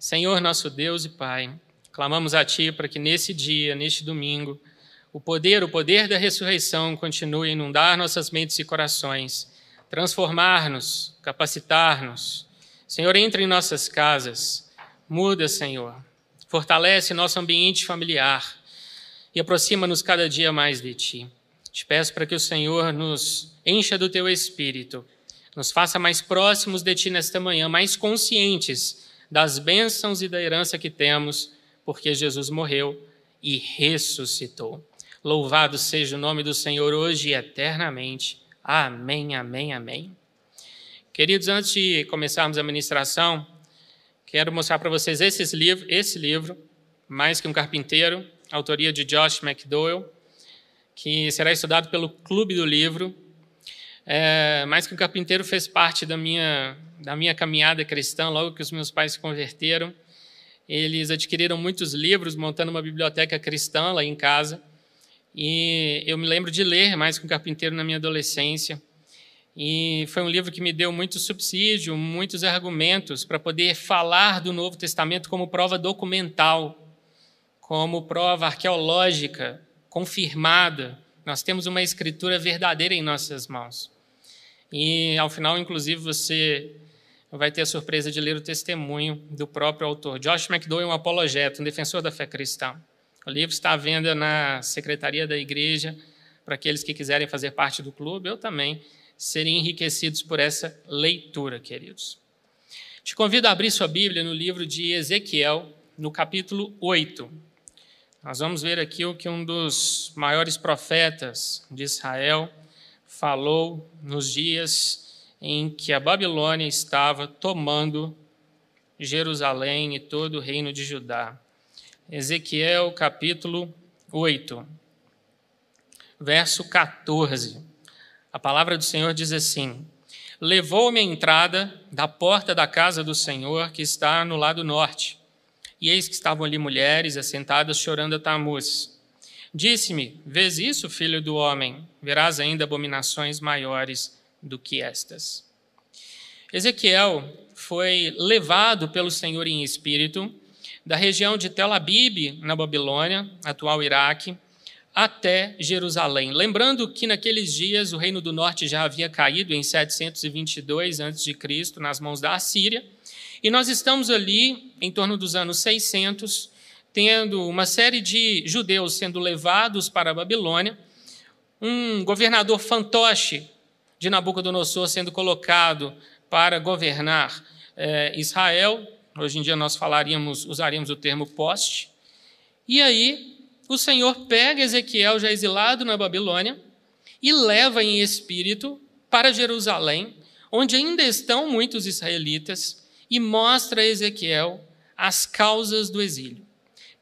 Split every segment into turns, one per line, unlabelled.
Senhor, nosso Deus e Pai, clamamos a Ti para que nesse dia, neste domingo, o poder, o poder da ressurreição continue a inundar nossas mentes e corações, transformar-nos, capacitar-nos. Senhor, entre em nossas casas, muda, Senhor, fortalece nosso ambiente familiar e aproxima-nos cada dia mais de Ti. Te peço para que o Senhor nos encha do Teu Espírito, nos faça mais próximos de Ti nesta manhã, mais conscientes das bênçãos e da herança que temos, porque Jesus morreu e ressuscitou. Louvado seja o nome do Senhor hoje e eternamente. Amém, amém, amém. Queridos, antes de começarmos a ministração, quero mostrar para vocês esse livro, esse livro, Mais que um Carpinteiro, autoria de Josh McDowell, que será estudado pelo Clube do Livro. É, Mais que um Carpinteiro fez parte da minha da minha caminhada cristã, logo que os meus pais se converteram, eles adquiriram muitos livros, montando uma biblioteca cristã lá em casa. E eu me lembro de ler mais que um carpinteiro na minha adolescência. E foi um livro que me deu muito subsídio, muitos argumentos para poder falar do Novo Testamento como prova documental, como prova arqueológica, confirmada. Nós temos uma escritura verdadeira em nossas mãos. E ao final, inclusive, você vai ter a surpresa de ler o testemunho do próprio autor. Josh McDowell é um apologeta, um defensor da fé cristã. O livro está à venda na secretaria da igreja para aqueles que quiserem fazer parte do clube. Eu também serem enriquecidos por essa leitura, queridos. Te convido a abrir sua Bíblia no livro de Ezequiel, no capítulo 8. Nós vamos ver aqui o que um dos maiores profetas de Israel falou nos dias em que a Babilônia estava tomando Jerusalém e todo o reino de Judá. Ezequiel capítulo 8, verso 14. A palavra do Senhor diz assim: Levou-me à entrada da porta da casa do Senhor, que está no lado norte. E eis que estavam ali mulheres assentadas chorando a Tamuz. Disse-me: Vês isso, filho do homem? Verás ainda abominações maiores do que estas. Ezequiel foi levado pelo Senhor em espírito da região de Tel Abib, na Babilônia, atual Iraque, até Jerusalém. Lembrando que naqueles dias o reino do norte já havia caído em 722 a.C. nas mãos da Assíria, e nós estamos ali em torno dos anos 600, tendo uma série de judeus sendo levados para a Babilônia, um governador fantoche de Nabucodonosor sendo colocado para governar eh, Israel. Hoje em dia nós falaríamos, usaríamos o termo poste. E aí o Senhor pega Ezequiel já exilado na Babilônia e leva em espírito para Jerusalém, onde ainda estão muitos israelitas, e mostra a Ezequiel as causas do exílio.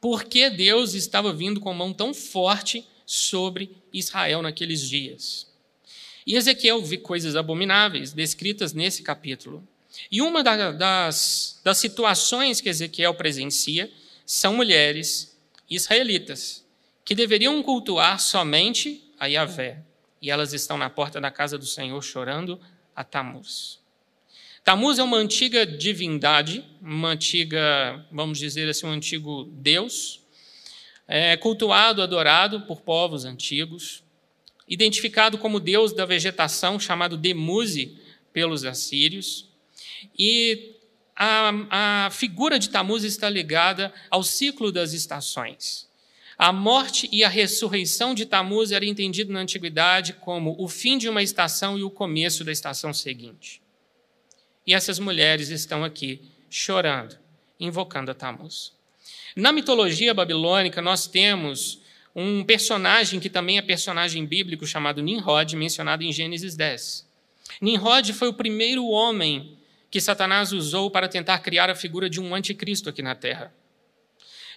Por que Deus estava vindo com mão tão forte sobre Israel naqueles dias? E Ezequiel vê coisas abomináveis descritas nesse capítulo. E uma das, das situações que Ezequiel presencia são mulheres israelitas que deveriam cultuar somente a Yahvé. E elas estão na porta da casa do Senhor chorando a Tamuz. Tamuz é uma antiga divindade, uma antiga, vamos dizer assim, um antigo deus, é, cultuado, adorado por povos antigos identificado como deus da vegetação, chamado Demuse pelos assírios. E a, a figura de Tamuz está ligada ao ciclo das estações. A morte e a ressurreição de Tamuz era entendido na antiguidade como o fim de uma estação e o começo da estação seguinte. E essas mulheres estão aqui chorando, invocando a Tamuz. Na mitologia babilônica, nós temos um personagem que também é personagem bíblico chamado Nimrod, mencionado em Gênesis 10. Nimrod foi o primeiro homem que Satanás usou para tentar criar a figura de um anticristo aqui na terra.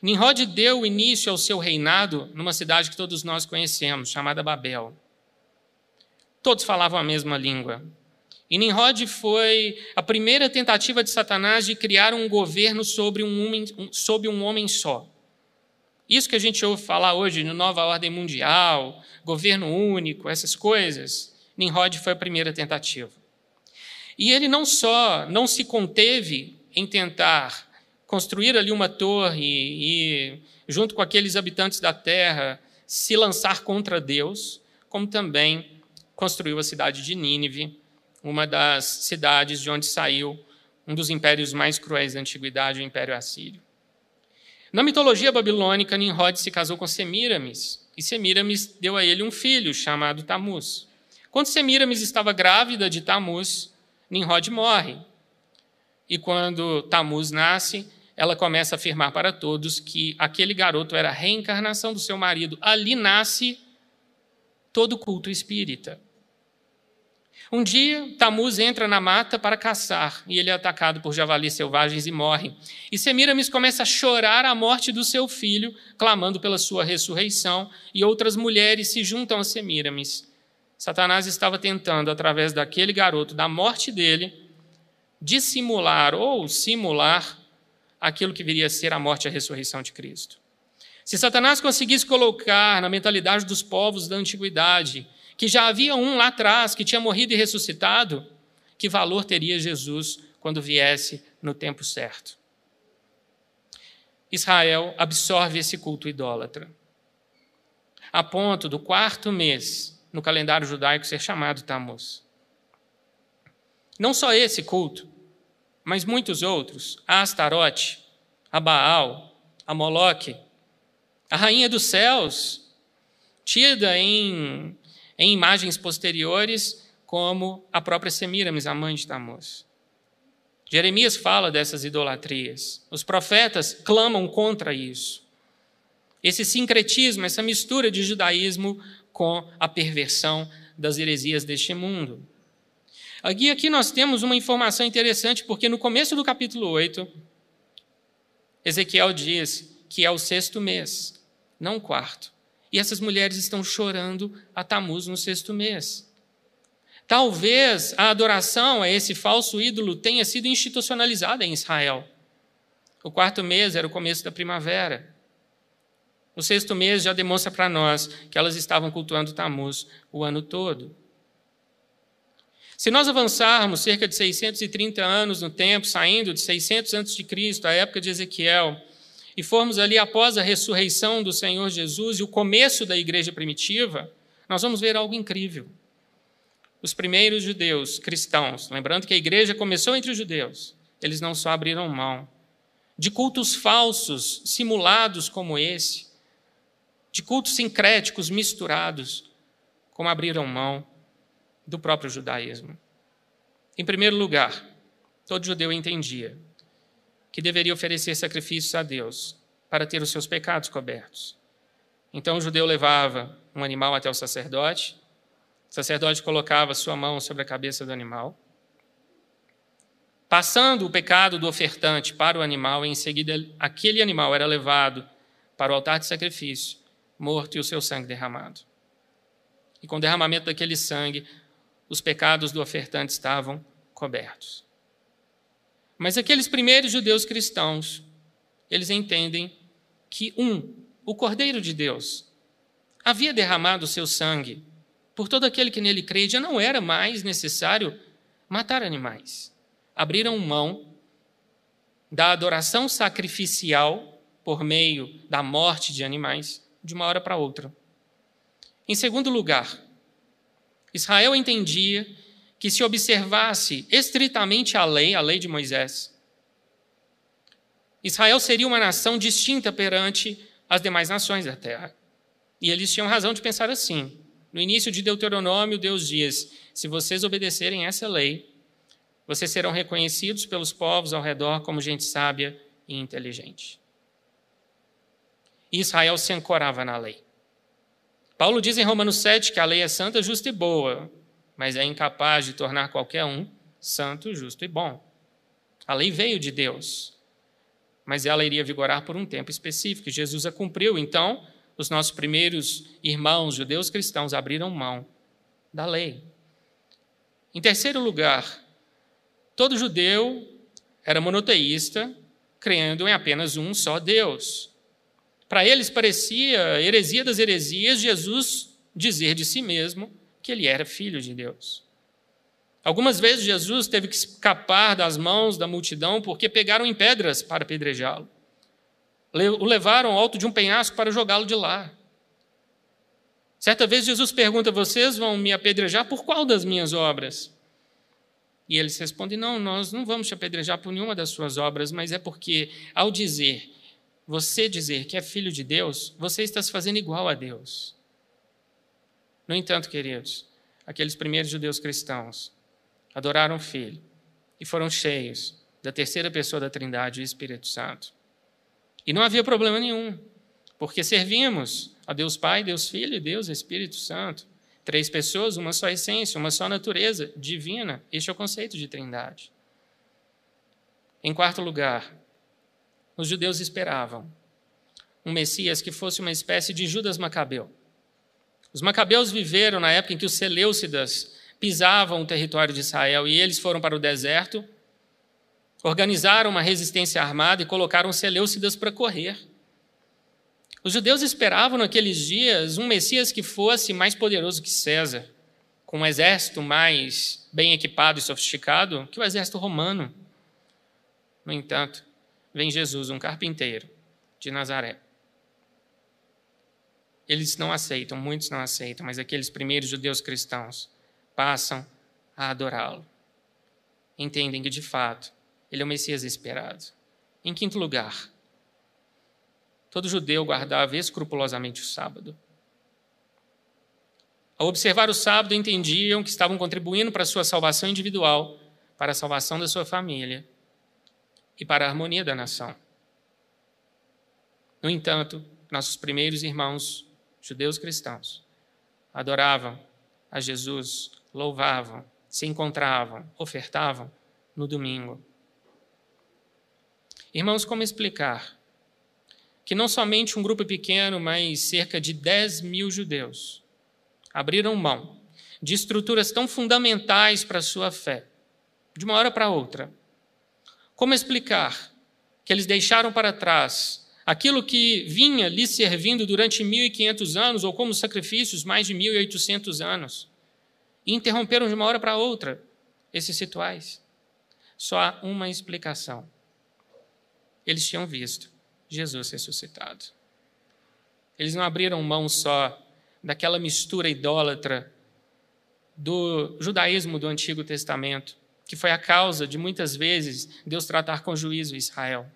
Nimrod deu início ao seu reinado numa cidade que todos nós conhecemos, chamada Babel. Todos falavam a mesma língua. E Nimrod foi a primeira tentativa de Satanás de criar um governo sobre um homem, sobre um homem só. Isso que a gente ouve falar hoje no Nova Ordem Mundial, governo único, essas coisas, Nimrod foi a primeira tentativa. E ele não só não se conteve em tentar construir ali uma torre e, junto com aqueles habitantes da terra, se lançar contra Deus, como também construiu a cidade de Nínive, uma das cidades de onde saiu um dos impérios mais cruéis da antiguidade, o Império Assírio. Na mitologia babilônica, Nimrod se casou com Semiramis, e Semiramis deu a ele um filho chamado Tamuz. Quando Semiramis estava grávida de Tamuz, Nimrod morre. E quando Tamuz nasce, ela começa a afirmar para todos que aquele garoto era a reencarnação do seu marido. Ali nasce todo o culto espírita. Um dia, Tamuz entra na mata para caçar e ele é atacado por javalis selvagens e morre. E Semiramis começa a chorar a morte do seu filho, clamando pela sua ressurreição, e outras mulheres se juntam a Semiramis. Satanás estava tentando, através daquele garoto, da morte dele, dissimular ou simular aquilo que viria a ser a morte e a ressurreição de Cristo. Se Satanás conseguisse colocar na mentalidade dos povos da antiguidade que já havia um lá atrás que tinha morrido e ressuscitado, que valor teria Jesus quando viesse no tempo certo? Israel absorve esse culto idólatra, a ponto do quarto mês no calendário judaico ser chamado Tammuz. Não só esse culto, mas muitos outros, a Astarote, a Baal, a Moloque, a rainha dos céus, tida em, em imagens posteriores como a própria Semiramis, a mãe de Tammuz. Jeremias fala dessas idolatrias. Os profetas clamam contra isso. Esse sincretismo, essa mistura de judaísmo com a perversão das heresias deste mundo. Aqui, aqui nós temos uma informação interessante, porque no começo do capítulo 8, Ezequiel diz que é o sexto mês, não o quarto. E essas mulheres estão chorando a Tamuz no sexto mês. Talvez a adoração a esse falso ídolo tenha sido institucionalizada em Israel. O quarto mês era o começo da primavera. O sexto mês já demonstra para nós que elas estavam cultuando Tamuz o ano todo. Se nós avançarmos cerca de 630 anos no tempo, saindo de 600 a.C., a época de Ezequiel, e formos ali após a ressurreição do Senhor Jesus e o começo da igreja primitiva, nós vamos ver algo incrível. Os primeiros judeus cristãos, lembrando que a igreja começou entre os judeus, eles não só abriram mão de cultos falsos, simulados como esse, de cultos sincréticos misturados, como abriram mão do próprio judaísmo. Em primeiro lugar, todo judeu entendia que deveria oferecer sacrifícios a Deus para ter os seus pecados cobertos. Então o judeu levava um animal até o sacerdote, o sacerdote colocava sua mão sobre a cabeça do animal, passando o pecado do ofertante para o animal, em seguida aquele animal era levado para o altar de sacrifício, morto e o seu sangue derramado. E com o derramamento daquele sangue, os pecados do ofertante estavam cobertos. Mas aqueles primeiros judeus cristãos, eles entendem que, um, o Cordeiro de Deus havia derramado o seu sangue por todo aquele que nele crê, já não era mais necessário matar animais. Abriram mão da adoração sacrificial por meio da morte de animais de uma hora para outra. Em segundo lugar, Israel entendia que se observasse estritamente a lei, a lei de Moisés, Israel seria uma nação distinta perante as demais nações da terra. E eles tinham razão de pensar assim. No início de Deuteronômio, Deus diz: se vocês obedecerem essa lei, vocês serão reconhecidos pelos povos ao redor como gente sábia e inteligente. E Israel se ancorava na lei. Paulo diz em Romanos 7 que a lei é santa, justa e boa, mas é incapaz de tornar qualquer um santo, justo e bom. A lei veio de Deus, mas ela iria vigorar por um tempo específico. Jesus a cumpriu, então os nossos primeiros irmãos judeus cristãos abriram mão da lei. Em terceiro lugar, todo judeu era monoteísta, crendo em apenas um só Deus. Para eles parecia heresia das heresias Jesus dizer de si mesmo que ele era filho de Deus. Algumas vezes Jesus teve que escapar das mãos da multidão porque pegaram em pedras para apedrejá-lo. O levaram alto de um penhasco para jogá-lo de lá. Certa vez Jesus pergunta: Vocês vão me apedrejar por qual das minhas obras? E eles respondem: Não, nós não vamos te apedrejar por nenhuma das suas obras, mas é porque, ao dizer, você dizer que é filho de Deus, você está se fazendo igual a Deus. No entanto, queridos, aqueles primeiros judeus cristãos adoraram o Filho e foram cheios da terceira pessoa da Trindade, o Espírito Santo. E não havia problema nenhum, porque servimos a Deus Pai, Deus Filho e Deus Espírito Santo. Três pessoas, uma só essência, uma só natureza divina. Este é o conceito de Trindade. Em quarto lugar, os judeus esperavam um Messias que fosse uma espécie de Judas Macabeu. Os Macabeus viveram na época em que os Seleucidas pisavam o território de Israel e eles foram para o deserto, organizaram uma resistência armada e colocaram os Seleucidas para correr. Os judeus esperavam naqueles dias um Messias que fosse mais poderoso que César, com um exército mais bem equipado e sofisticado que o exército romano. No entanto, vem Jesus, um carpinteiro de Nazaré. Eles não aceitam, muitos não aceitam, mas aqueles primeiros judeus cristãos passam a adorá-lo. Entendem que, de fato, ele é o Messias esperado. Em quinto lugar, todo judeu guardava escrupulosamente o sábado. Ao observar o sábado, entendiam que estavam contribuindo para a sua salvação individual, para a salvação da sua família e para a harmonia da nação. No entanto, nossos primeiros irmãos, judeus cristãos, adoravam a Jesus louvavam, se encontravam, ofertavam no domingo. Irmãos, como explicar que não somente um grupo pequeno, mas cerca de 10 mil judeus abriram mão de estruturas tão fundamentais para a sua fé, de uma hora para outra? Como explicar que eles deixaram para trás aquilo que vinha lhe servindo durante 1.500 anos, ou como sacrifícios, mais de 1.800 anos? e interromperam de uma hora para outra esses rituais. Só há uma explicação. Eles tinham visto Jesus ressuscitado. Eles não abriram mão só daquela mistura idólatra do judaísmo do Antigo Testamento, que foi a causa de muitas vezes Deus tratar com juízo Israel.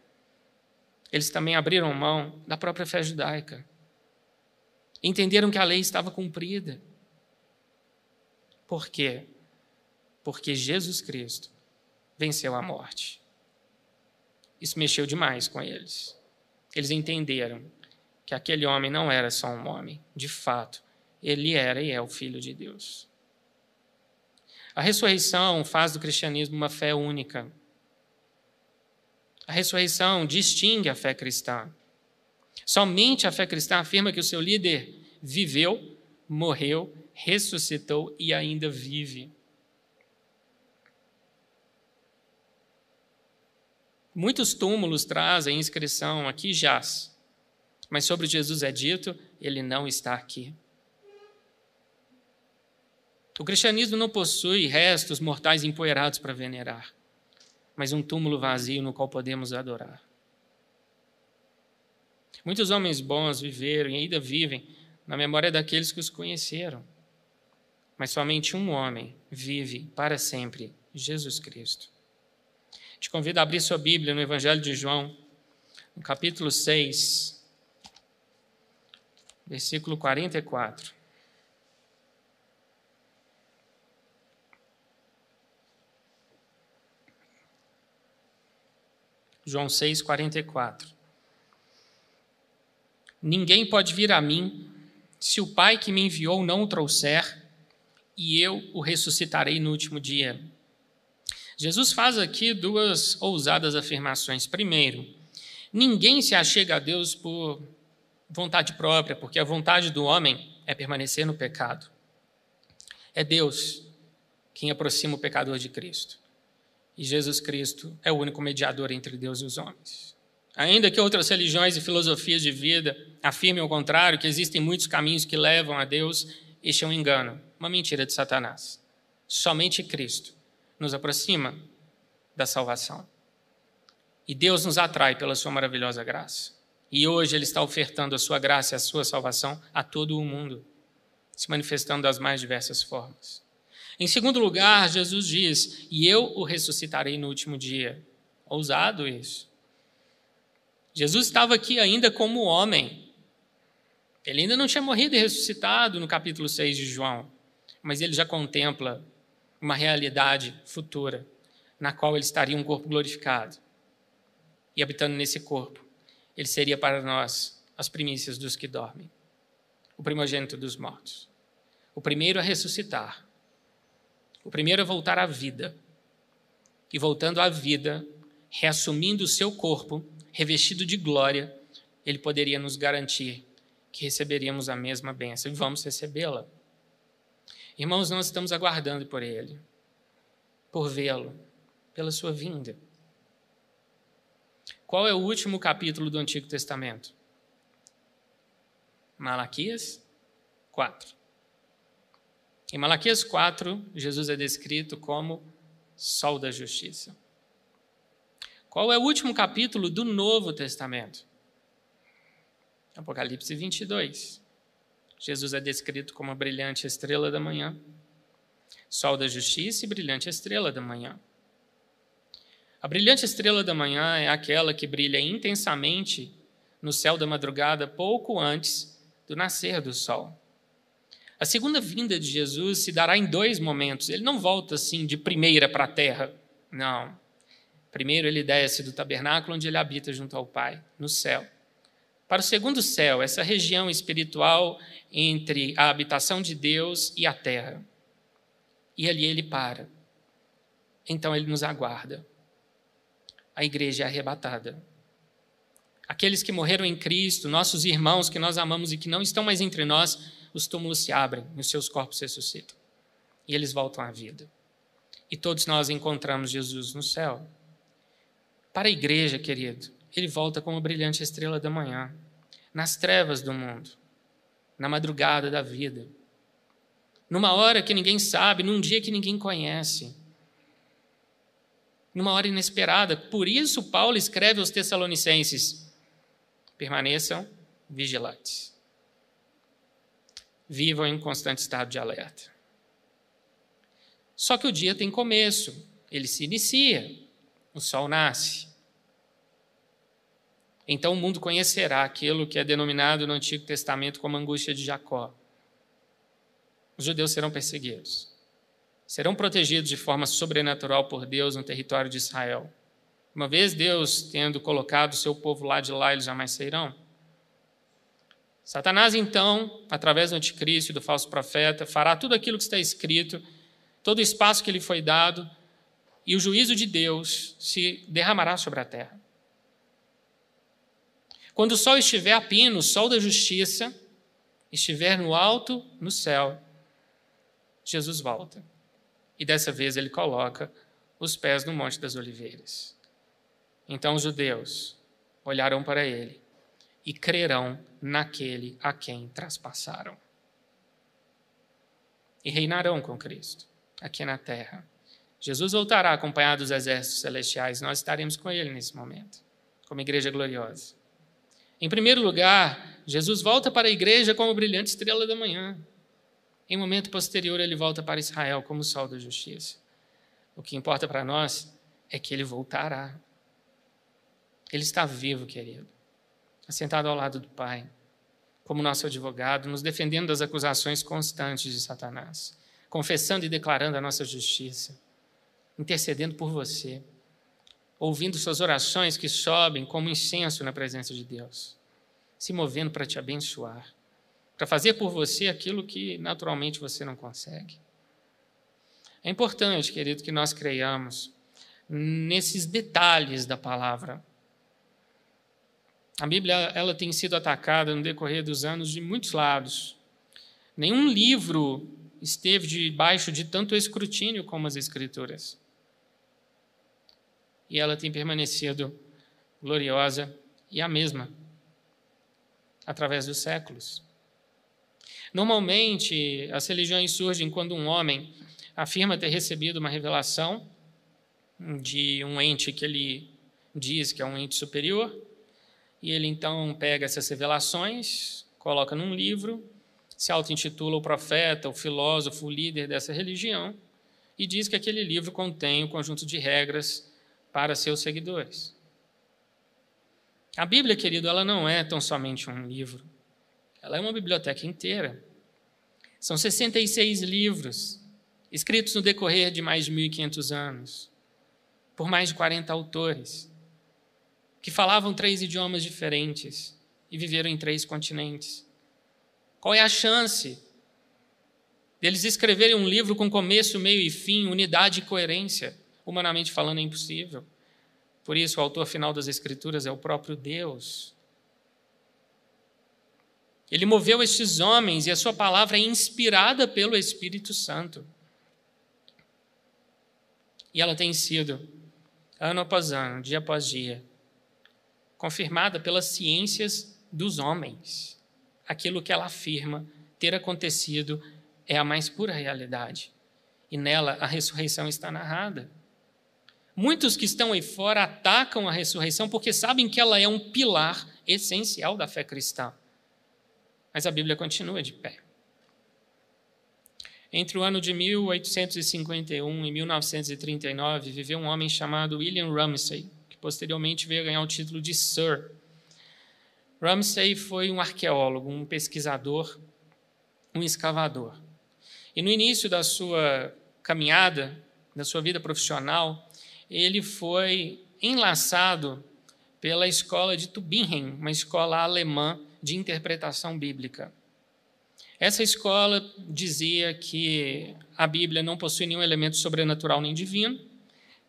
Eles também abriram mão da própria fé judaica. Entenderam que a lei estava cumprida por quê? Porque Jesus Cristo venceu a morte. Isso mexeu demais com eles. Eles entenderam que aquele homem não era só um homem, de fato, ele era e é o Filho de Deus. A ressurreição faz do cristianismo uma fé única. A ressurreição distingue a fé cristã. Somente a fé cristã afirma que o seu líder viveu, morreu ressuscitou e ainda vive. Muitos túmulos trazem inscrição aqui jaz, mas sobre Jesus é dito, ele não está aqui. O cristianismo não possui restos mortais empoeirados para venerar, mas um túmulo vazio no qual podemos adorar. Muitos homens bons viveram e ainda vivem na memória daqueles que os conheceram mas somente um homem vive para sempre, Jesus Cristo. Te convido a abrir sua Bíblia no Evangelho de João, no capítulo 6, versículo 44. João 6, 44. Ninguém pode vir a mim se o Pai que me enviou não o trouxer e eu o ressuscitarei no último dia. Jesus faz aqui duas ousadas afirmações. Primeiro, ninguém se achega a Deus por vontade própria, porque a vontade do homem é permanecer no pecado. É Deus quem aproxima o pecador de Cristo. E Jesus Cristo é o único mediador entre Deus e os homens. Ainda que outras religiões e filosofias de vida afirmem o contrário, que existem muitos caminhos que levam a Deus, este é um engano uma mentira de Satanás. Somente Cristo nos aproxima da salvação. E Deus nos atrai pela sua maravilhosa graça. E hoje Ele está ofertando a sua graça e a sua salvação a todo o mundo, se manifestando das mais diversas formas. Em segundo lugar, Jesus diz: E eu o ressuscitarei no último dia. Ousado isso. Jesus estava aqui ainda como homem. Ele ainda não tinha morrido e ressuscitado no capítulo 6 de João, mas ele já contempla uma realidade futura, na qual ele estaria um corpo glorificado. E habitando nesse corpo, ele seria para nós as primícias dos que dormem, o primogênito dos mortos, o primeiro a ressuscitar, o primeiro a voltar à vida. E voltando à vida, reassumindo o seu corpo, revestido de glória, ele poderia nos garantir que receberíamos a mesma bênção e vamos recebê-la. Irmãos, nós estamos aguardando por ele, por vê-lo, pela sua vinda. Qual é o último capítulo do Antigo Testamento? Malaquias 4. Em Malaquias 4, Jesus é descrito como sol da justiça. Qual é o último capítulo do Novo Testamento? Apocalipse 22. Jesus é descrito como a brilhante estrela da manhã, sol da justiça e brilhante estrela da manhã. A brilhante estrela da manhã é aquela que brilha intensamente no céu da madrugada pouco antes do nascer do sol. A segunda vinda de Jesus se dará em dois momentos. Ele não volta assim de primeira para a terra. Não. Primeiro ele desce do tabernáculo onde ele habita junto ao Pai, no céu. Para o segundo céu, essa região espiritual entre a habitação de Deus e a terra. E ali ele para. Então ele nos aguarda. A igreja é arrebatada. Aqueles que morreram em Cristo, nossos irmãos que nós amamos e que não estão mais entre nós, os túmulos se abrem e os seus corpos ressuscitam. E eles voltam à vida. E todos nós encontramos Jesus no céu. Para a igreja, querido, ele volta como a brilhante estrela da manhã, nas trevas do mundo, na madrugada da vida, numa hora que ninguém sabe, num dia que ninguém conhece, numa hora inesperada. Por isso, Paulo escreve aos Tessalonicenses: permaneçam vigilantes vivam em constante estado de alerta. Só que o dia tem começo, ele se inicia, o sol nasce. Então o mundo conhecerá aquilo que é denominado no Antigo Testamento como angústia de Jacó. Os judeus serão perseguidos. Serão protegidos de forma sobrenatural por Deus no território de Israel. Uma vez Deus tendo colocado o seu povo lá de lá, eles jamais sairão. Satanás, então, através do anticristo e do falso profeta, fará tudo aquilo que está escrito, todo o espaço que lhe foi dado, e o juízo de Deus se derramará sobre a terra. Quando o sol estiver a pino, o sol da justiça, estiver no alto, no céu, Jesus volta. E dessa vez ele coloca os pés no Monte das Oliveiras. Então os judeus olharão para ele e crerão naquele a quem traspassaram. E reinarão com Cristo aqui na terra. Jesus voltará acompanhado dos exércitos celestiais, nós estaremos com ele nesse momento, como igreja gloriosa. Em primeiro lugar, Jesus volta para a igreja como brilhante estrela da manhã. Em momento posterior, ele volta para Israel como sol da justiça. O que importa para nós é que ele voltará. Ele está vivo, querido assentado ao lado do Pai, como nosso advogado, nos defendendo das acusações constantes de Satanás, confessando e declarando a nossa justiça, intercedendo por você, ouvindo suas orações que sobem como incenso na presença de Deus, se movendo para te abençoar, para fazer por você aquilo que naturalmente você não consegue. É importante, querido, que nós creiamos nesses detalhes da palavra a Bíblia ela tem sido atacada no decorrer dos anos de muitos lados. Nenhum livro esteve debaixo de tanto escrutínio como as Escrituras. E ela tem permanecido gloriosa e a mesma através dos séculos. Normalmente, as religiões surgem quando um homem afirma ter recebido uma revelação de um ente que ele diz que é um ente superior, e ele então pega essas revelações, coloca num livro, se auto-intitula o profeta, o filósofo, o líder dessa religião, e diz que aquele livro contém um conjunto de regras para seus seguidores. A Bíblia, querido, ela não é tão somente um livro, ela é uma biblioteca inteira. São 66 livros, escritos no decorrer de mais de 1.500 anos, por mais de 40 autores, que falavam três idiomas diferentes e viveram em três continentes. Qual é a chance deles escreverem um livro com começo, meio e fim, unidade e coerência? Humanamente falando, é impossível. Por isso, o autor final das Escrituras é o próprio Deus. Ele moveu estes homens e a sua palavra é inspirada pelo Espírito Santo. E ela tem sido, ano após ano, dia após dia, confirmada pelas ciências dos homens. Aquilo que ela afirma ter acontecido é a mais pura realidade. E nela a ressurreição está narrada. Muitos que estão aí fora atacam a ressurreição porque sabem que ela é um pilar essencial da fé cristã. Mas a Bíblia continua de pé. Entre o ano de 1851 e 1939, viveu um homem chamado William Ramsay, posteriormente veio a ganhar o título de Sir. Ramsay foi um arqueólogo, um pesquisador, um escavador. E no início da sua caminhada, da sua vida profissional, ele foi enlaçado pela escola de Tübingen, uma escola alemã de interpretação bíblica. Essa escola dizia que a Bíblia não possui nenhum elemento sobrenatural nem divino,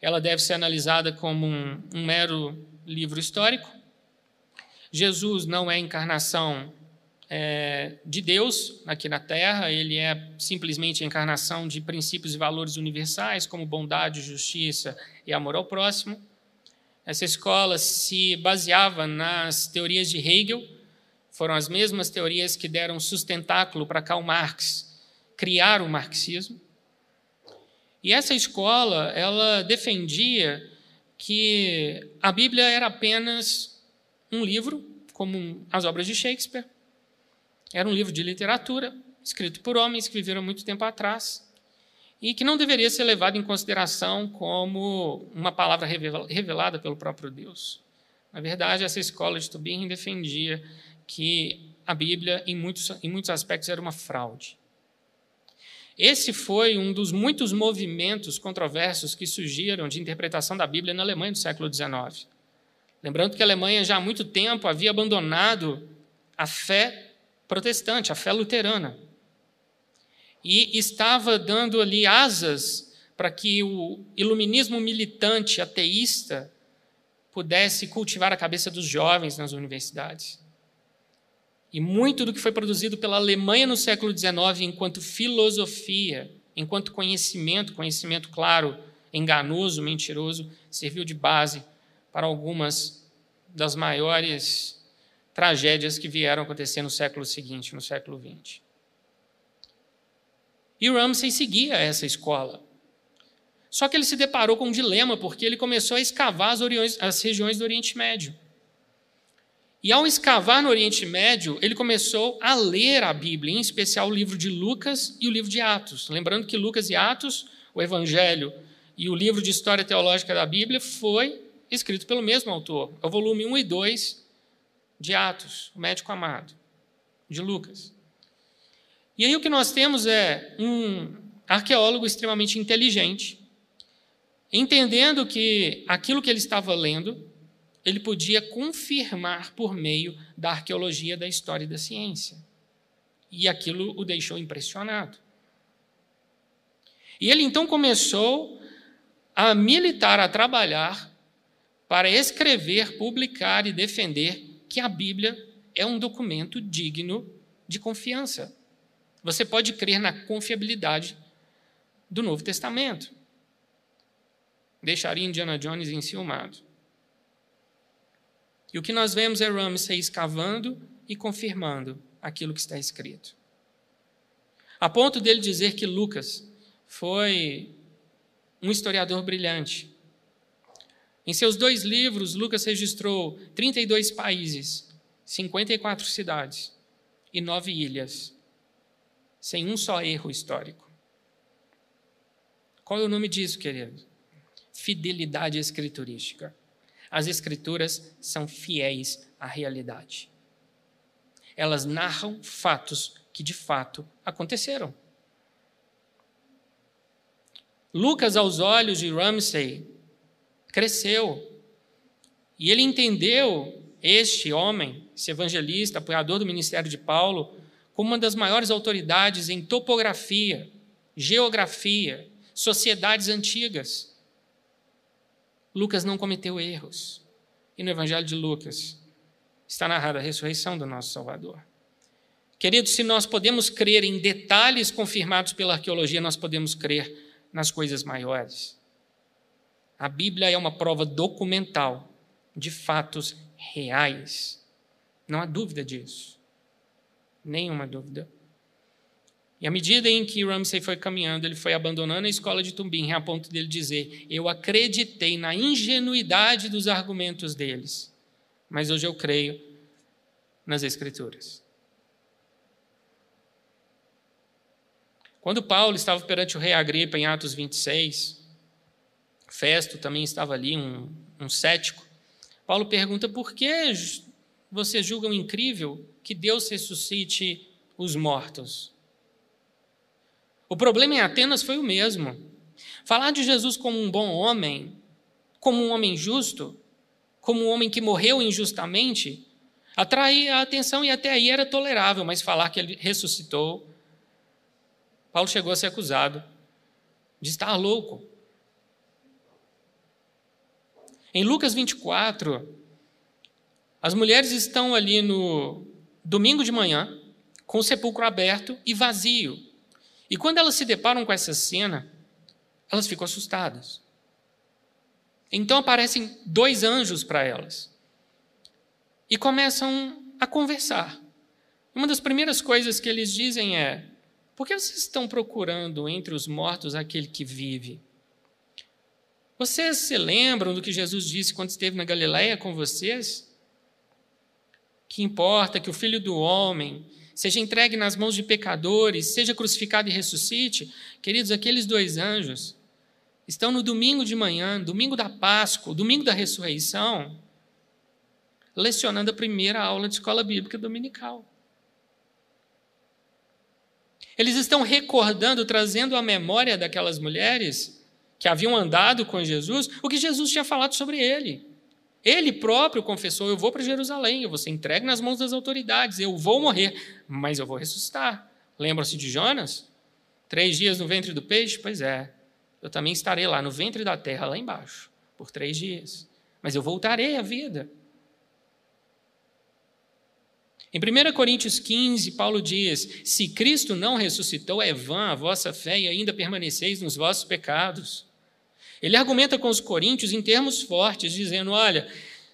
ela deve ser analisada como um, um mero livro histórico. Jesus não é encarnação é, de Deus aqui na Terra, ele é simplesmente a encarnação de princípios e valores universais, como bondade, justiça e amor ao próximo. Essa escola se baseava nas teorias de Hegel, foram as mesmas teorias que deram sustentáculo para Karl Marx criar o marxismo. E essa escola, ela defendia que a Bíblia era apenas um livro, como as obras de Shakespeare. Era um livro de literatura, escrito por homens que viveram muito tempo atrás, e que não deveria ser levado em consideração como uma palavra revelada pelo próprio Deus. Na verdade, essa escola de Tubingen defendia que a Bíblia, em muitos, em muitos aspectos, era uma fraude. Esse foi um dos muitos movimentos controversos que surgiram de interpretação da Bíblia na Alemanha do século XIX. Lembrando que a Alemanha já há muito tempo havia abandonado a fé protestante, a fé luterana. E estava dando ali asas para que o iluminismo militante ateísta pudesse cultivar a cabeça dos jovens nas universidades. E muito do que foi produzido pela Alemanha no século XIX, enquanto filosofia, enquanto conhecimento, conhecimento claro, enganoso, mentiroso, serviu de base para algumas das maiores tragédias que vieram acontecer no século seguinte, no século XX. E Ramsay seguia essa escola. Só que ele se deparou com um dilema, porque ele começou a escavar as, as regiões do Oriente Médio. E ao escavar no Oriente Médio, ele começou a ler a Bíblia, em especial o livro de Lucas e o livro de Atos. Lembrando que Lucas e Atos, o Evangelho e o livro de História Teológica da Bíblia, foi escrito pelo mesmo autor. É o volume 1 e 2 de Atos, o médico amado, de Lucas. E aí o que nós temos é um arqueólogo extremamente inteligente, entendendo que aquilo que ele estava lendo ele podia confirmar por meio da arqueologia da história e da ciência. E aquilo o deixou impressionado. E ele então começou a militar, a trabalhar para escrever, publicar e defender que a Bíblia é um documento digno de confiança. Você pode crer na confiabilidade do Novo Testamento. Deixaria Indiana Jones enciumado. E o que nós vemos é Ramsey escavando e confirmando aquilo que está escrito. A ponto dele dizer que Lucas foi um historiador brilhante. Em seus dois livros, Lucas registrou 32 países, 54 cidades e nove ilhas, sem um só erro histórico. Qual é o nome disso, querido? Fidelidade escriturística. As escrituras são fiéis à realidade. Elas narram fatos que de fato aconteceram. Lucas, aos olhos de Ramsey, cresceu. E ele entendeu este homem, esse evangelista, apoiador do ministério de Paulo, como uma das maiores autoridades em topografia, geografia, sociedades antigas. Lucas não cometeu erros. E no Evangelho de Lucas está narrada a ressurreição do nosso Salvador. Queridos, se nós podemos crer em detalhes confirmados pela arqueologia, nós podemos crer nas coisas maiores. A Bíblia é uma prova documental de fatos reais. Não há dúvida disso. Nenhuma dúvida. E à medida em que Ramsey foi caminhando, ele foi abandonando a escola de Tumbim, a ponto dele dizer: Eu acreditei na ingenuidade dos argumentos deles, mas hoje eu creio nas Escrituras. Quando Paulo estava perante o rei Agripa em Atos 26, Festo também estava ali, um, um cético. Paulo pergunta: por que vocês julgam incrível que Deus ressuscite os mortos? O problema em Atenas foi o mesmo. Falar de Jesus como um bom homem, como um homem justo, como um homem que morreu injustamente, atraía a atenção e até aí era tolerável, mas falar que ele ressuscitou Paulo chegou a ser acusado de estar louco. Em Lucas 24, as mulheres estão ali no domingo de manhã, com o sepulcro aberto e vazio. E quando elas se deparam com essa cena, elas ficam assustadas. Então aparecem dois anjos para elas e começam a conversar. Uma das primeiras coisas que eles dizem é: por que vocês estão procurando entre os mortos aquele que vive? Vocês se lembram do que Jesus disse quando esteve na Galiléia com vocês? Que importa que o filho do homem seja entregue nas mãos de pecadores, seja crucificado e ressuscite? Queridos, aqueles dois anjos estão no domingo de manhã, domingo da Páscoa, domingo da ressurreição, lecionando a primeira aula de escola bíblica dominical. Eles estão recordando, trazendo à memória daquelas mulheres que haviam andado com Jesus, o que Jesus tinha falado sobre ele. Ele próprio confessou: Eu vou para Jerusalém, eu vou ser entregue nas mãos das autoridades, eu vou morrer, mas eu vou ressuscitar. Lembram-se de Jonas? Três dias no ventre do peixe? Pois é, eu também estarei lá no ventre da terra, lá embaixo, por três dias. Mas eu voltarei à vida. Em 1 Coríntios 15, Paulo diz: Se Cristo não ressuscitou, é vã a vossa fé e ainda permaneceis nos vossos pecados. Ele argumenta com os coríntios em termos fortes, dizendo: Olha,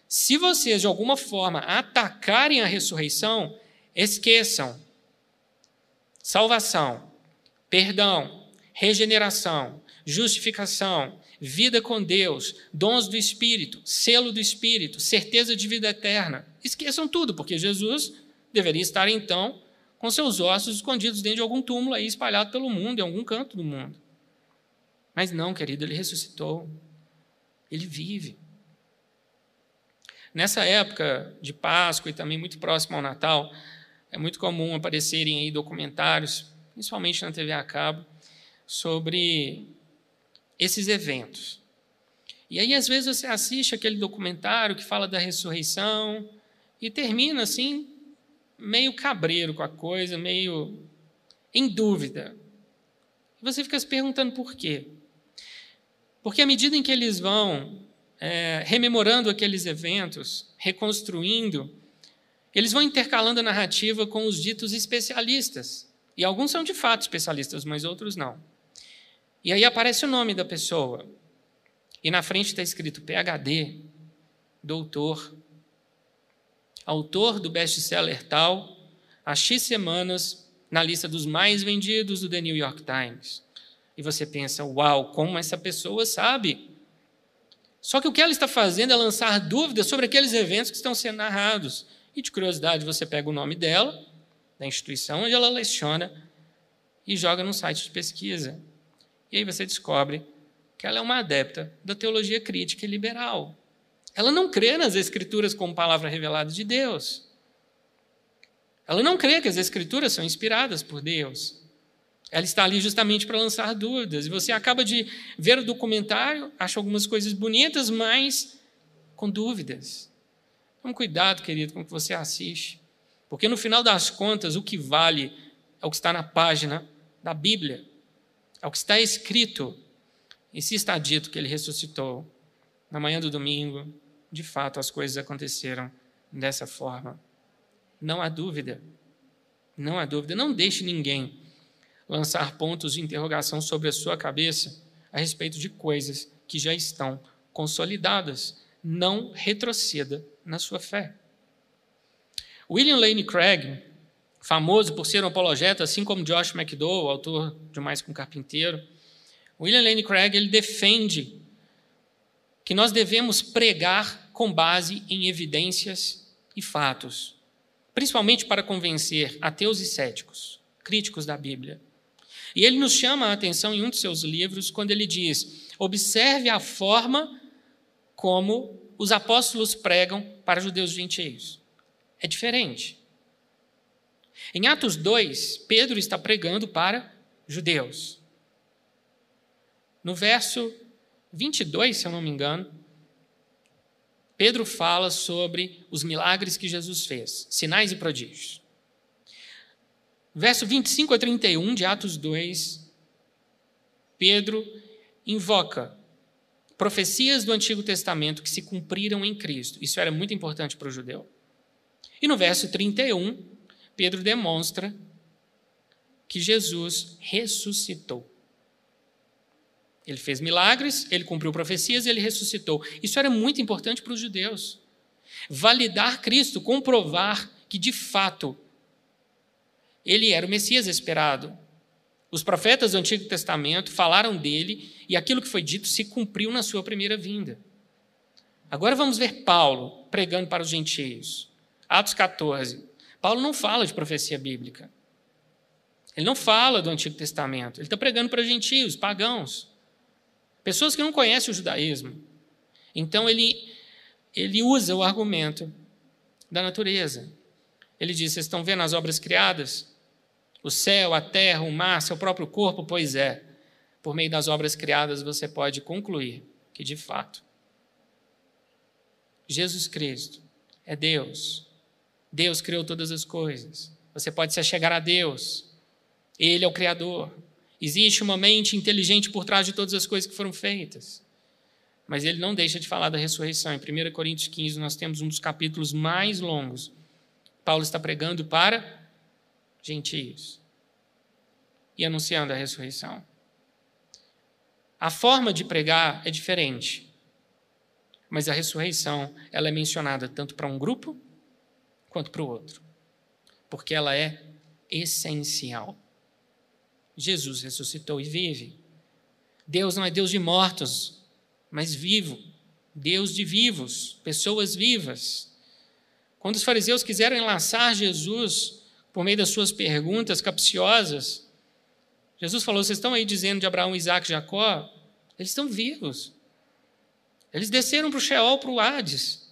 se vocês de alguma forma atacarem a ressurreição, esqueçam salvação, perdão, regeneração, justificação, vida com Deus, dons do Espírito, selo do Espírito, certeza de vida eterna. Esqueçam tudo, porque Jesus deveria estar então com seus ossos escondidos dentro de algum túmulo aí espalhado pelo mundo, em algum canto do mundo. Mas não, querido, ele ressuscitou. Ele vive. Nessa época de Páscoa e também muito próximo ao Natal, é muito comum aparecerem aí documentários, principalmente na TV a cabo, sobre esses eventos. E aí, às vezes, você assiste aquele documentário que fala da ressurreição e termina assim, meio cabreiro com a coisa, meio em dúvida. E você fica se perguntando por quê. Porque à medida em que eles vão é, rememorando aqueles eventos, reconstruindo, eles vão intercalando a narrativa com os ditos especialistas. E alguns são de fato especialistas, mas outros não. E aí aparece o nome da pessoa. E na frente está escrito PhD, doutor, autor do best-seller tal, há X semanas na lista dos mais vendidos do The New York Times. E você pensa, uau, como essa pessoa sabe? Só que o que ela está fazendo é lançar dúvidas sobre aqueles eventos que estão sendo narrados. E de curiosidade, você pega o nome dela, da instituição onde ela leciona, e joga num site de pesquisa. E aí você descobre que ela é uma adepta da teologia crítica e liberal. Ela não crê nas Escrituras como palavra revelada de Deus. Ela não crê que as Escrituras são inspiradas por Deus. Ela está ali justamente para lançar dúvidas. E você acaba de ver o documentário, acha algumas coisas bonitas, mas com dúvidas. Tome cuidado, querido, com o que você assiste. Porque no final das contas, o que vale é o que está na página da Bíblia, é o que está escrito. E se está dito que ele ressuscitou na manhã do domingo, de fato as coisas aconteceram dessa forma. Não há dúvida. Não há dúvida. Não deixe ninguém lançar pontos de interrogação sobre a sua cabeça a respeito de coisas que já estão consolidadas. Não retroceda na sua fé. William Lane Craig, famoso por ser um apologeta, assim como Josh McDowell, autor de Mais que um Carpinteiro, William Lane Craig ele defende que nós devemos pregar com base em evidências e fatos, principalmente para convencer ateus e céticos, críticos da Bíblia. E ele nos chama a atenção em um de seus livros quando ele diz: observe a forma como os apóstolos pregam para judeus gentios. É diferente. Em Atos 2, Pedro está pregando para judeus. No verso 22, se eu não me engano, Pedro fala sobre os milagres que Jesus fez, sinais e prodígios. Verso 25 a 31 de Atos 2, Pedro invoca profecias do Antigo Testamento que se cumpriram em Cristo. Isso era muito importante para o judeu. E no verso 31, Pedro demonstra que Jesus ressuscitou. Ele fez milagres, ele cumpriu profecias, ele ressuscitou. Isso era muito importante para os judeus. Validar Cristo, comprovar que de fato ele era o Messias esperado. Os profetas do Antigo Testamento falaram dele e aquilo que foi dito se cumpriu na sua primeira vinda. Agora vamos ver Paulo pregando para os gentios. Atos 14. Paulo não fala de profecia bíblica. Ele não fala do Antigo Testamento. Ele está pregando para gentios, pagãos. Pessoas que não conhecem o judaísmo. Então ele, ele usa o argumento da natureza. Ele diz: Vocês estão vendo as obras criadas? O céu, a terra, o mar, seu próprio corpo? Pois é. Por meio das obras criadas, você pode concluir que, de fato, Jesus Cristo é Deus. Deus criou todas as coisas. Você pode se achegar a Deus. Ele é o Criador. Existe uma mente inteligente por trás de todas as coisas que foram feitas. Mas ele não deixa de falar da ressurreição. Em 1 Coríntios 15, nós temos um dos capítulos mais longos. Paulo está pregando para gentios e anunciando a ressurreição. A forma de pregar é diferente, mas a ressurreição ela é mencionada tanto para um grupo quanto para o outro, porque ela é essencial. Jesus ressuscitou e vive. Deus não é Deus de mortos, mas vivo. Deus de vivos, pessoas vivas. Quando os fariseus quiseram enlaçar Jesus por meio das suas perguntas capciosas, Jesus falou: Vocês estão aí dizendo de Abraão, Isaac e Jacó? Eles estão vivos. Eles desceram para o Sheol, para o Hades.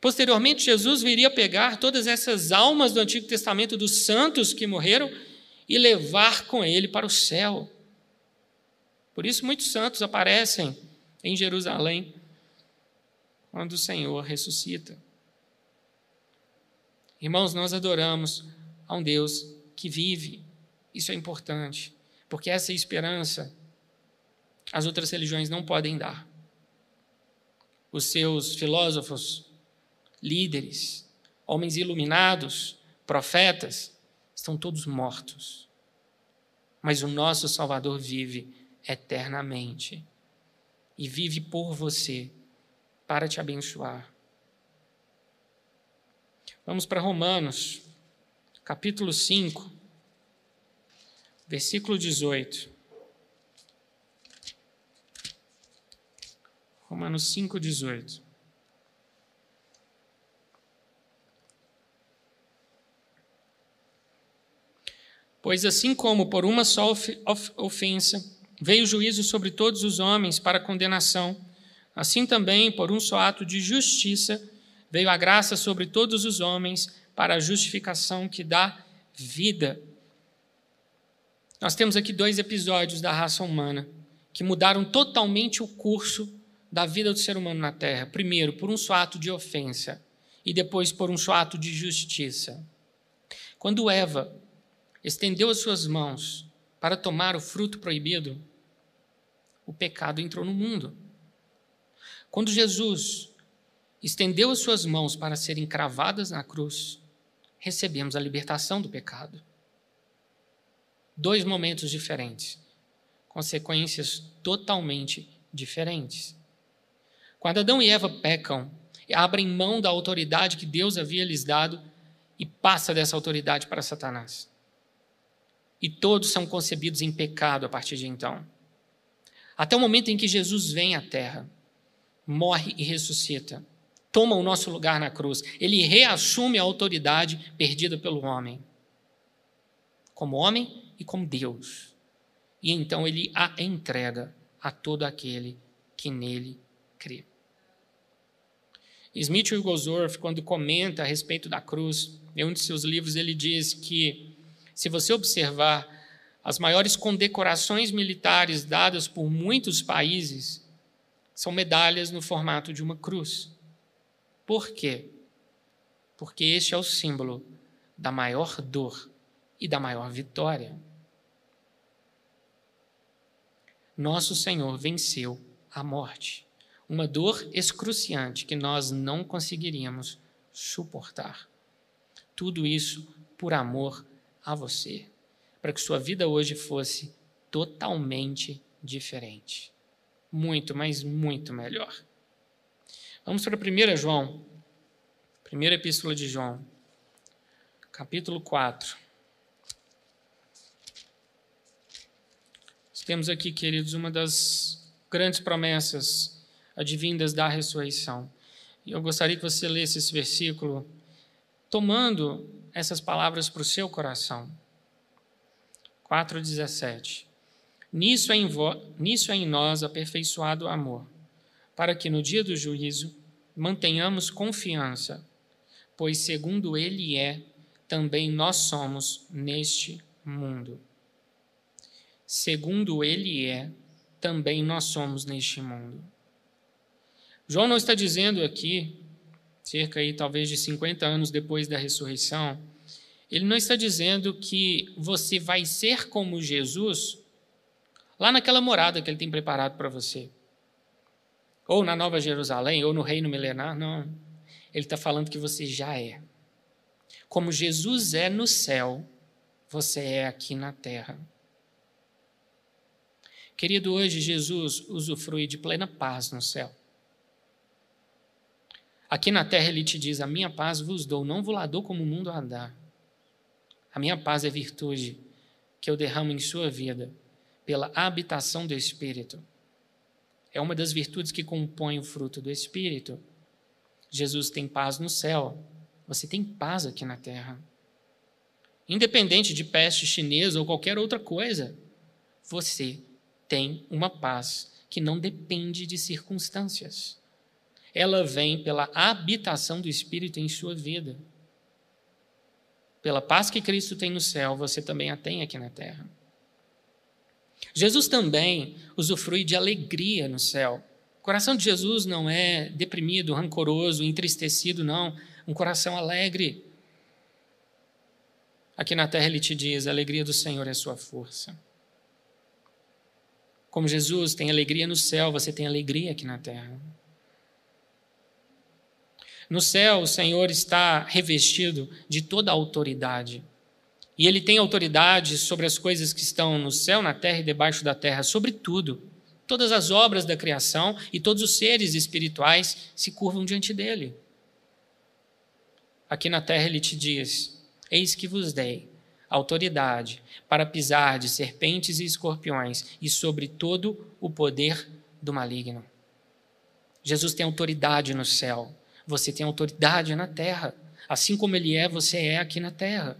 Posteriormente, Jesus viria pegar todas essas almas do Antigo Testamento dos santos que morreram e levar com ele para o céu. Por isso, muitos santos aparecem em Jerusalém quando o Senhor ressuscita. Irmãos, nós adoramos a um Deus que vive. Isso é importante, porque essa esperança as outras religiões não podem dar. Os seus filósofos, líderes, homens iluminados, profetas, estão todos mortos. Mas o nosso Salvador vive eternamente e vive por você para te abençoar. Vamos para Romanos, capítulo 5, versículo 18. Romanos 5, 18. Pois assim como por uma só ofensa veio juízo sobre todos os homens para condenação, assim também por um só ato de justiça veio a graça sobre todos os homens para a justificação que dá vida. Nós temos aqui dois episódios da raça humana que mudaram totalmente o curso da vida do ser humano na Terra. Primeiro, por um só ato de ofensa, e depois por um só ato de justiça. Quando Eva estendeu as suas mãos para tomar o fruto proibido, o pecado entrou no mundo. Quando Jesus estendeu as suas mãos para serem cravadas na cruz, recebemos a libertação do pecado. Dois momentos diferentes, consequências totalmente diferentes. Quando Adão e Eva pecam, abrem mão da autoridade que Deus havia lhes dado e passa dessa autoridade para Satanás e todos são concebidos em pecado a partir de então. Até o momento em que Jesus vem à terra, morre e ressuscita, toma o nosso lugar na cruz, ele reassume a autoridade perdida pelo homem, como homem e como Deus. E então ele a entrega a todo aquele que nele crê. Smith Wigglesworth, quando comenta a respeito da cruz, em um de seus livros, ele diz que se você observar as maiores condecorações militares dadas por muitos países, são medalhas no formato de uma cruz. Por quê? Porque este é o símbolo da maior dor e da maior vitória. Nosso Senhor venceu a morte, uma dor excruciante que nós não conseguiríamos suportar. Tudo isso por amor a você, para que sua vida hoje fosse totalmente diferente. Muito, mas muito melhor. Vamos para 1 João, primeira epístola de João, capítulo 4. temos aqui, queridos, uma das grandes promessas advindas da ressurreição. E eu gostaria que você lesse esse versículo tomando essas palavras para o seu coração. 4,17 Nisso é, nisso é em nós aperfeiçoado o amor, para que no dia do juízo mantenhamos confiança, pois segundo Ele é, também nós somos neste mundo. Segundo Ele é, também nós somos neste mundo. João não está dizendo aqui cerca aí talvez de 50 anos depois da ressurreição, ele não está dizendo que você vai ser como Jesus lá naquela morada que ele tem preparado para você. Ou na Nova Jerusalém, ou no Reino Milenar, não. Ele está falando que você já é. Como Jesus é no céu, você é aqui na terra. Querido, hoje Jesus usufrui de plena paz no céu. Aqui na terra ele te diz: A minha paz vos dou, não vos dou como o mundo a dá. A minha paz é virtude que eu derramo em sua vida pela habitação do Espírito. É uma das virtudes que compõem o fruto do Espírito. Jesus tem paz no céu, você tem paz aqui na terra. Independente de peste chinesa ou qualquer outra coisa, você tem uma paz que não depende de circunstâncias ela vem pela habitação do Espírito em sua vida. Pela paz que Cristo tem no céu, você também a tem aqui na terra. Jesus também usufrui de alegria no céu. O coração de Jesus não é deprimido, rancoroso, entristecido, não. Um coração alegre. Aqui na terra ele te diz: a alegria do Senhor é sua força. Como Jesus tem alegria no céu, você tem alegria aqui na terra. No céu, o Senhor está revestido de toda a autoridade. E ele tem autoridade sobre as coisas que estão no céu, na terra e debaixo da terra, sobre tudo. Todas as obras da criação e todos os seres espirituais se curvam diante dele. Aqui na terra ele te diz: Eis que vos dei autoridade para pisar de serpentes e escorpiões e sobre todo o poder do maligno. Jesus tem autoridade no céu, você tem autoridade na terra. Assim como ele é, você é aqui na terra.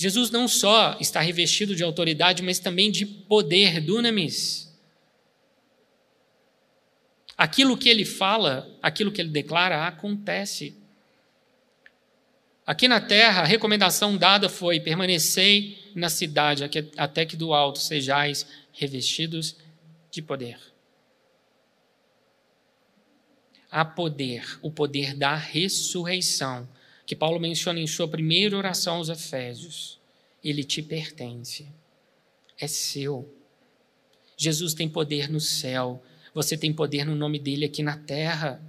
Jesus não só está revestido de autoridade, mas também de poder, dunamis. Aquilo que ele fala, aquilo que ele declara, acontece. Aqui na terra, a recomendação dada foi: permanecei na cidade, até que do alto sejais revestidos de poder. Há poder, o poder da ressurreição, que Paulo menciona em sua primeira oração aos Efésios. Ele te pertence, é seu. Jesus tem poder no céu, você tem poder no nome dele aqui na terra.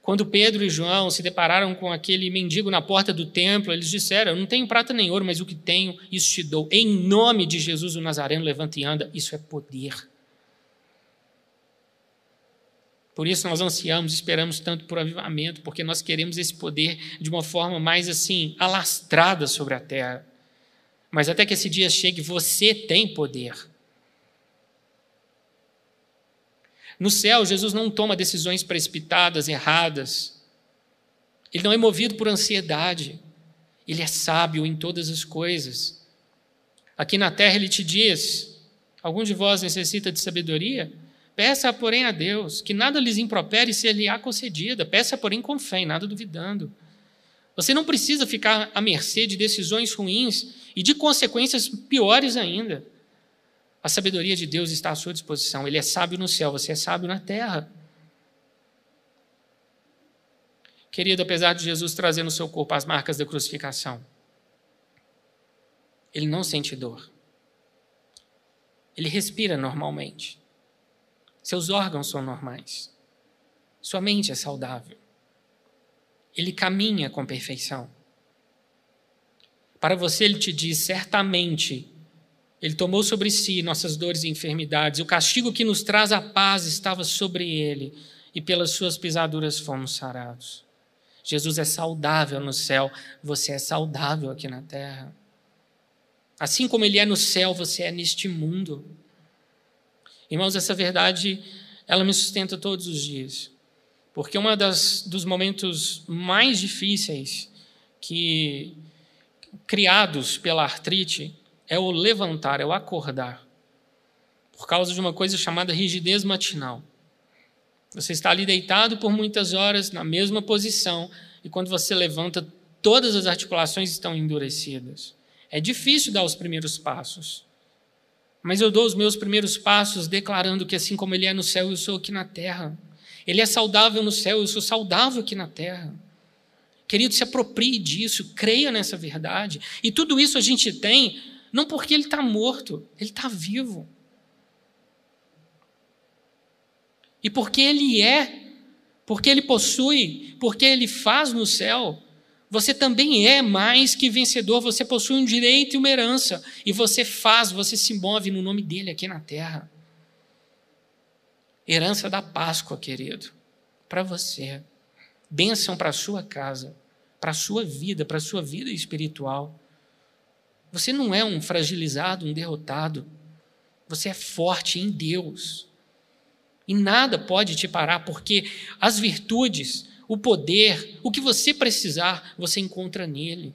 Quando Pedro e João se depararam com aquele mendigo na porta do templo, eles disseram: Eu não tenho prata nem ouro, mas o que tenho, isso te dou. Em nome de Jesus o Nazareno, levanta e anda. Isso é poder. Por isso nós ansiamos, esperamos tanto por avivamento, porque nós queremos esse poder de uma forma mais assim, alastrada sobre a terra. Mas até que esse dia chegue, você tem poder. No céu, Jesus não toma decisões precipitadas, erradas. Ele não é movido por ansiedade. Ele é sábio em todas as coisas. Aqui na terra, ele te diz: algum de vós necessita de sabedoria? Peça, porém, a Deus que nada lhes impropere se lhe há concedida. Peça, porém, com fé, nada duvidando. Você não precisa ficar à mercê de decisões ruins e de consequências piores ainda. A sabedoria de Deus está à sua disposição. Ele é sábio no céu, você é sábio na terra. Querido, apesar de Jesus trazer no seu corpo as marcas da crucificação, ele não sente dor. Ele respira normalmente. Seus órgãos são normais. Sua mente é saudável. Ele caminha com perfeição. Para você, ele te diz: certamente, ele tomou sobre si nossas dores e enfermidades, o castigo que nos traz a paz estava sobre ele, e pelas suas pisaduras fomos sarados. Jesus é saudável no céu, você é saudável aqui na terra. Assim como ele é no céu, você é neste mundo. Irmãos, essa verdade, ela me sustenta todos os dias. Porque um dos momentos mais difíceis que criados pela artrite é o levantar, é o acordar. Por causa de uma coisa chamada rigidez matinal. Você está ali deitado por muitas horas na mesma posição e quando você levanta, todas as articulações estão endurecidas. É difícil dar os primeiros passos. Mas eu dou os meus primeiros passos declarando que assim como Ele é no céu, eu sou aqui na terra. Ele é saudável no céu, eu sou saudável aqui na terra. Querido, se aproprie disso, creia nessa verdade. E tudo isso a gente tem, não porque Ele está morto, Ele está vivo. E porque Ele é, porque Ele possui, porque Ele faz no céu, você também é mais que vencedor, você possui um direito e uma herança, e você faz, você se move no nome dele aqui na terra. Herança da Páscoa, querido, para você. Bênção para a sua casa, para a sua vida, para a sua vida espiritual. Você não é um fragilizado, um derrotado. Você é forte em Deus. E nada pode te parar, porque as virtudes, o poder, o que você precisar, você encontra nele.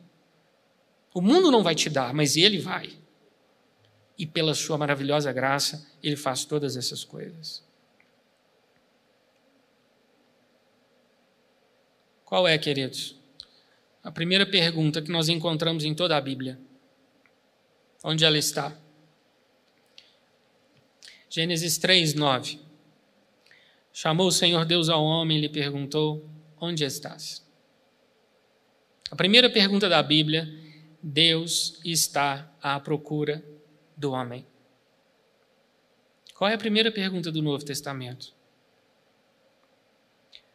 O mundo não vai te dar, mas ele vai. E pela sua maravilhosa graça, ele faz todas essas coisas. Qual é, queridos? A primeira pergunta que nós encontramos em toda a Bíblia. Onde ela está? Gênesis 3, 9. Chamou o Senhor Deus ao homem e lhe perguntou: Onde estás? A primeira pergunta da Bíblia: Deus está à procura do homem. Qual é a primeira pergunta do Novo Testamento?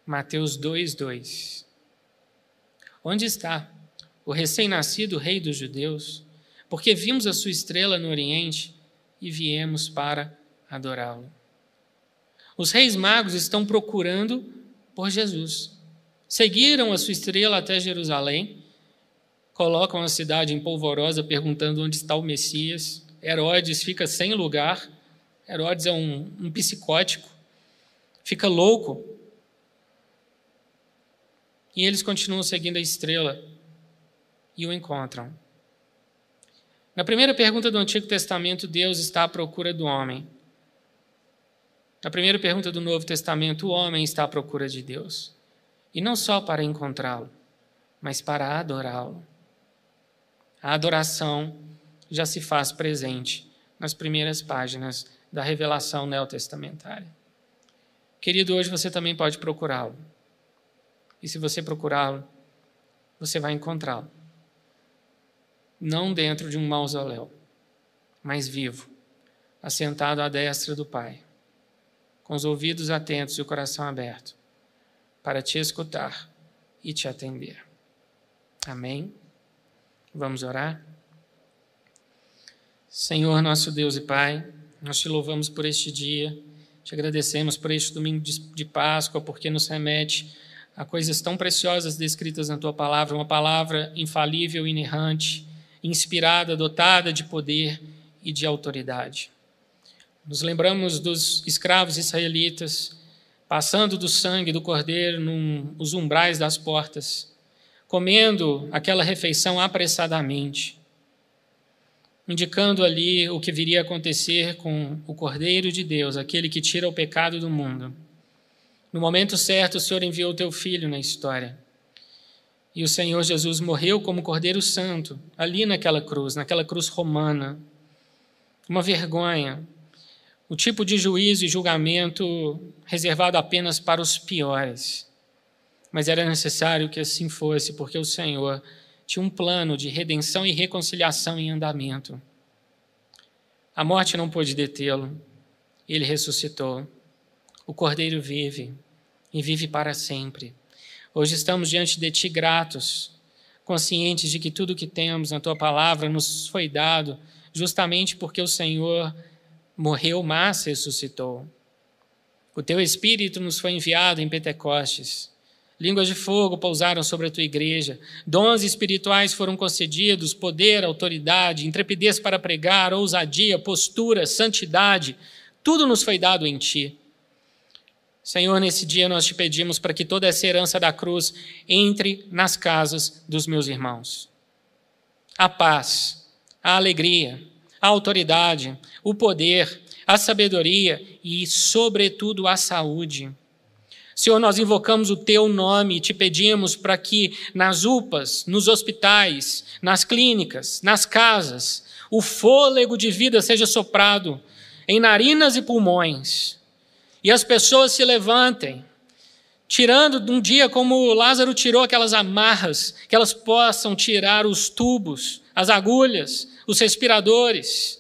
Mateus 2, 2. Onde está o recém-nascido Rei dos Judeus? Porque vimos a sua estrela no Oriente e viemos para adorá-lo. Os reis magos estão procurando por Jesus. Seguiram a sua estrela até Jerusalém, colocam a cidade em polvorosa, perguntando onde está o Messias. Herodes fica sem lugar, Herodes é um, um psicótico, fica louco. E eles continuam seguindo a estrela e o encontram. Na primeira pergunta do Antigo Testamento, Deus está à procura do homem. Na primeira pergunta do Novo Testamento, o homem está à procura de Deus. E não só para encontrá-lo, mas para adorá-lo. A adoração já se faz presente nas primeiras páginas da revelação neotestamentária. Querido, hoje você também pode procurá-lo. E se você procurá-lo, você vai encontrá-lo. Não dentro de um mausoléu, mas vivo, assentado à destra do Pai, com os ouvidos atentos e o coração aberto, para te escutar e te atender. Amém? Vamos orar? Senhor, nosso Deus e Pai, nós te louvamos por este dia, te agradecemos por este domingo de Páscoa, porque nos remete a coisas tão preciosas descritas na tua palavra, uma palavra infalível, inerrante, inspirada, dotada de poder e de autoridade. Nos lembramos dos escravos israelitas passando do sangue do cordeiro nos umbrais das portas, comendo aquela refeição apressadamente, indicando ali o que viria a acontecer com o Cordeiro de Deus, aquele que tira o pecado do mundo. No momento certo, o Senhor enviou o teu filho na história. E o Senhor Jesus morreu como Cordeiro Santo, ali naquela cruz, naquela cruz romana. Uma vergonha. O tipo de juízo e julgamento reservado apenas para os piores. Mas era necessário que assim fosse, porque o Senhor tinha um plano de redenção e reconciliação em andamento. A morte não pôde detê-lo. Ele ressuscitou. O Cordeiro vive e vive para sempre. Hoje estamos diante de Ti gratos, conscientes de que tudo que temos na Tua palavra nos foi dado justamente porque o Senhor morreu, mas ressuscitou. O Teu Espírito nos foi enviado em Pentecostes. Línguas de fogo pousaram sobre a tua igreja, dons espirituais foram concedidos, poder, autoridade, intrepidez para pregar, ousadia, postura, santidade, tudo nos foi dado em ti. Senhor, nesse dia nós te pedimos para que toda essa herança da cruz entre nas casas dos meus irmãos. A paz, a alegria, a autoridade, o poder, a sabedoria e, sobretudo, a saúde. Senhor, nós invocamos o teu nome e te pedimos para que nas UPAs, nos hospitais, nas clínicas, nas casas, o fôlego de vida seja soprado em narinas e pulmões e as pessoas se levantem, tirando de um dia como Lázaro tirou aquelas amarras, que elas possam tirar os tubos, as agulhas, os respiradores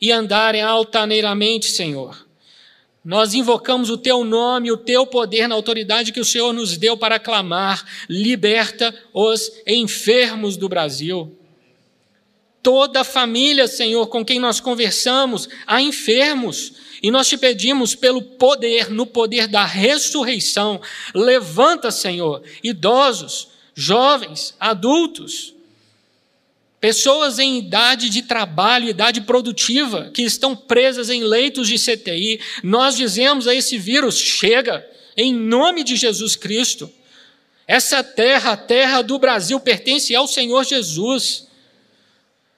e andarem altaneiramente, Senhor. Nós invocamos o teu nome, o teu poder na autoridade que o Senhor nos deu para clamar: liberta os enfermos do Brasil. Toda a família, Senhor, com quem nós conversamos, há enfermos e nós te pedimos pelo poder, no poder da ressurreição, levanta, Senhor, idosos, jovens, adultos, pessoas em idade de trabalho, idade produtiva, que estão presas em leitos de CTI. Nós dizemos a esse vírus: chega, em nome de Jesus Cristo. Essa terra, a terra do Brasil, pertence ao Senhor Jesus.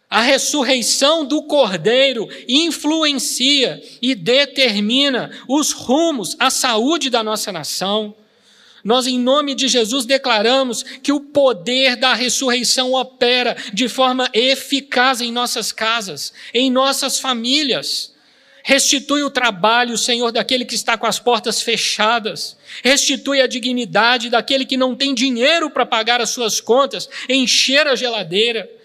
A ressurreição do Cordeiro influencia e determina os rumos, a saúde da nossa nação. Nós, em nome de Jesus, declaramos que o poder da ressurreição opera de forma eficaz em nossas casas, em nossas famílias. Restitui o trabalho, Senhor, daquele que está com as portas fechadas. Restitui a dignidade daquele que não tem dinheiro para pagar as suas contas, encher a geladeira.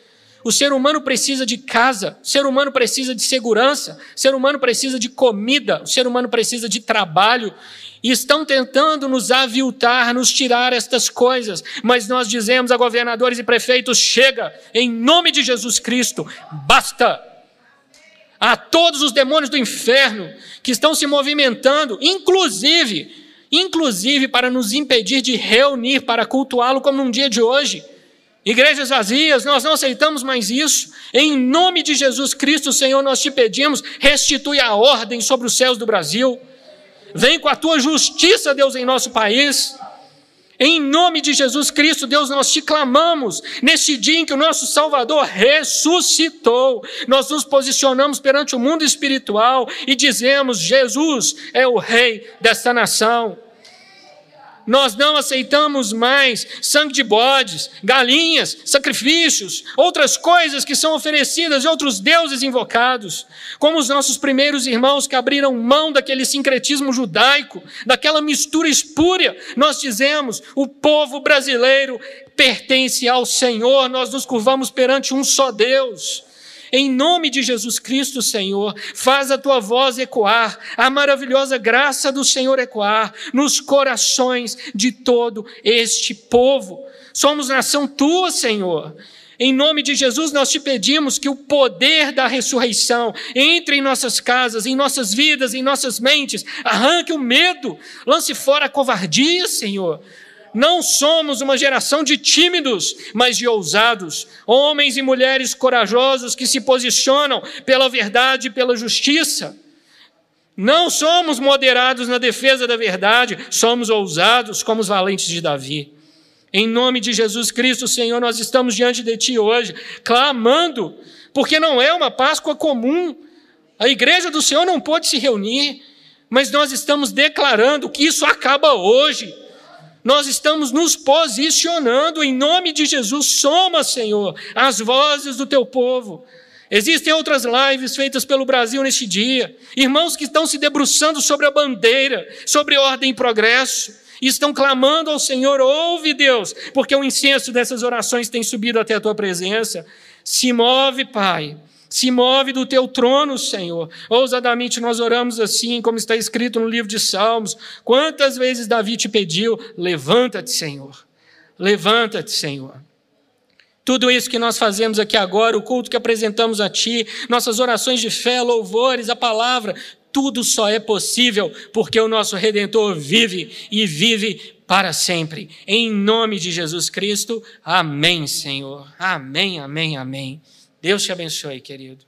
O ser humano precisa de casa, o ser humano precisa de segurança, o ser humano precisa de comida, o ser humano precisa de trabalho. E estão tentando nos aviltar, nos tirar estas coisas, mas nós dizemos a governadores e prefeitos: chega, em nome de Jesus Cristo, basta. A todos os demônios do inferno que estão se movimentando, inclusive, inclusive para nos impedir de reunir para cultuá-lo como num dia de hoje Igrejas vazias, nós não aceitamos mais isso. Em nome de Jesus Cristo, Senhor, nós te pedimos, restitui a ordem sobre os céus do Brasil. Vem com a tua justiça, Deus, em nosso país. Em nome de Jesus Cristo, Deus, nós te clamamos. Neste dia em que o nosso Salvador ressuscitou, nós nos posicionamos perante o mundo espiritual e dizemos: Jesus é o Rei desta nação. Nós não aceitamos mais sangue de bodes, galinhas, sacrifícios, outras coisas que são oferecidas e outros deuses invocados, como os nossos primeiros irmãos que abriram mão daquele sincretismo judaico, daquela mistura espúria. Nós dizemos: o povo brasileiro pertence ao Senhor, nós nos curvamos perante um só Deus. Em nome de Jesus Cristo, Senhor, faz a tua voz ecoar, a maravilhosa graça do Senhor ecoar nos corações de todo este povo. Somos nação tua, Senhor. Em nome de Jesus, nós te pedimos que o poder da ressurreição entre em nossas casas, em nossas vidas, em nossas mentes, arranque o medo, lance fora a covardia, Senhor. Não somos uma geração de tímidos, mas de ousados, homens e mulheres corajosos que se posicionam pela verdade e pela justiça. Não somos moderados na defesa da verdade, somos ousados como os valentes de Davi. Em nome de Jesus Cristo, Senhor, nós estamos diante de Ti hoje, clamando, porque não é uma Páscoa comum. A igreja do Senhor não pôde se reunir, mas nós estamos declarando que isso acaba hoje nós estamos nos posicionando em nome de Jesus. Soma, Senhor, as vozes do teu povo. Existem outras lives feitas pelo Brasil neste dia. Irmãos que estão se debruçando sobre a bandeira, sobre ordem e progresso, e estão clamando ao Senhor: ouve, Deus, porque o incenso dessas orações tem subido até a tua presença. Se move, Pai se move do teu trono, Senhor. Ousadamente nós oramos assim, como está escrito no livro de Salmos. Quantas vezes Davi te pediu: levanta-te, Senhor. Levanta-te, Senhor. Tudo isso que nós fazemos aqui agora, o culto que apresentamos a Ti, nossas orações de fé, louvores, a palavra, tudo só é possível porque o nosso Redentor vive e vive para sempre. Em nome de Jesus Cristo, amém, Senhor. Amém, amém, amém. Deus te abençoe, querido.